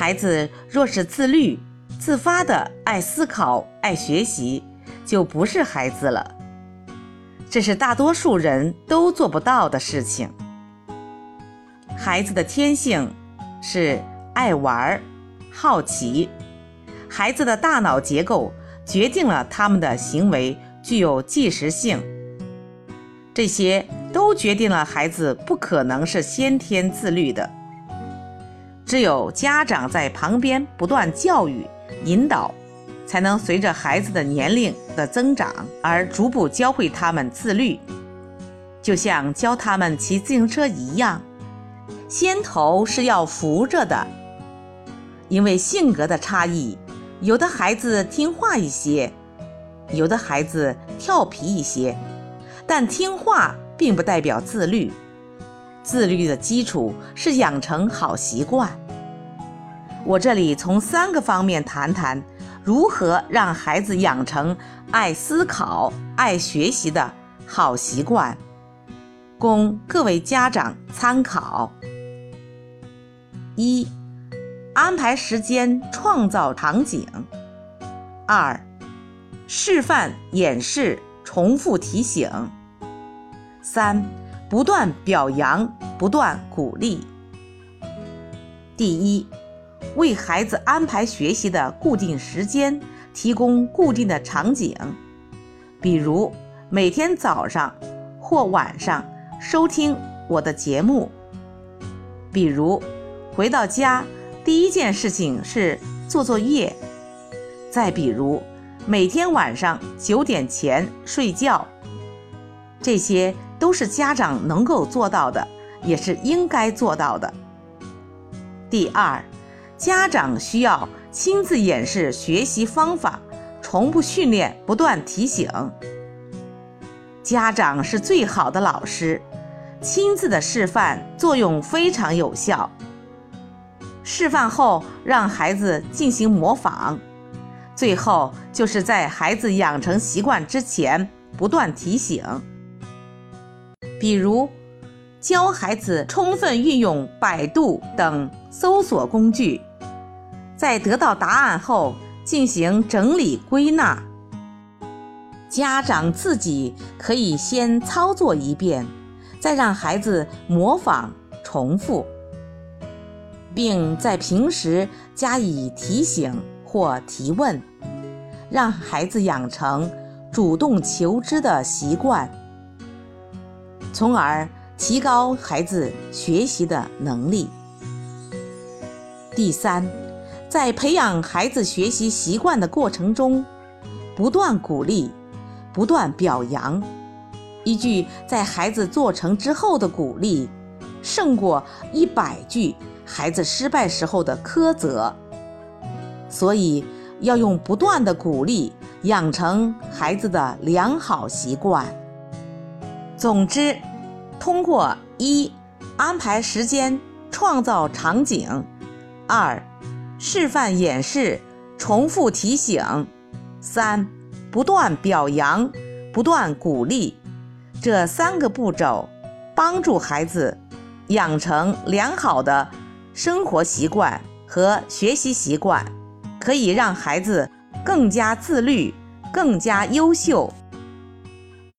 孩子若是自律、自发的爱思考、爱学习，就不是孩子了。这是大多数人都做不到的事情。孩子的天性是爱玩、好奇，孩子的大脑结构决定了他们的行为具有即时性。这些都决定了孩子不可能是先天自律的。只有家长在旁边不断教育、引导，才能随着孩子的年龄的增长而逐步教会他们自律。就像教他们骑自行车一样，先头是要扶着的。因为性格的差异，有的孩子听话一些，有的孩子调皮一些。但听话并不代表自律，自律的基础是养成好习惯。我这里从三个方面谈谈如何让孩子养成爱思考、爱学习的好习惯，供各位家长参考。一、安排时间，创造场景；二、示范演示，重复提醒。三，不断表扬，不断鼓励。第一，为孩子安排学习的固定时间，提供固定的场景，比如每天早上或晚上收听我的节目。比如回到家第一件事情是做作业。再比如每天晚上九点前睡觉。这些。都是家长能够做到的，也是应该做到的。第二，家长需要亲自演示学习方法，重复训练，不断提醒。家长是最好的老师，亲自的示范作用非常有效。示范后让孩子进行模仿，最后就是在孩子养成习惯之前不断提醒。比如，教孩子充分运用百度等搜索工具，在得到答案后进行整理归纳。家长自己可以先操作一遍，再让孩子模仿重复，并在平时加以提醒或提问，让孩子养成主动求知的习惯。从而提高孩子学习的能力。第三，在培养孩子学习习惯的过程中，不断鼓励，不断表扬。一句在孩子做成之后的鼓励，胜过一百句孩子失败时候的苛责。所以，要用不断的鼓励，养成孩子的良好习惯。总之，通过一安排时间，创造场景；二示范演示，重复提醒；三不断表扬，不断鼓励，这三个步骤，帮助孩子养成良好的生活习惯和学习习惯，可以让孩子更加自律，更加优秀。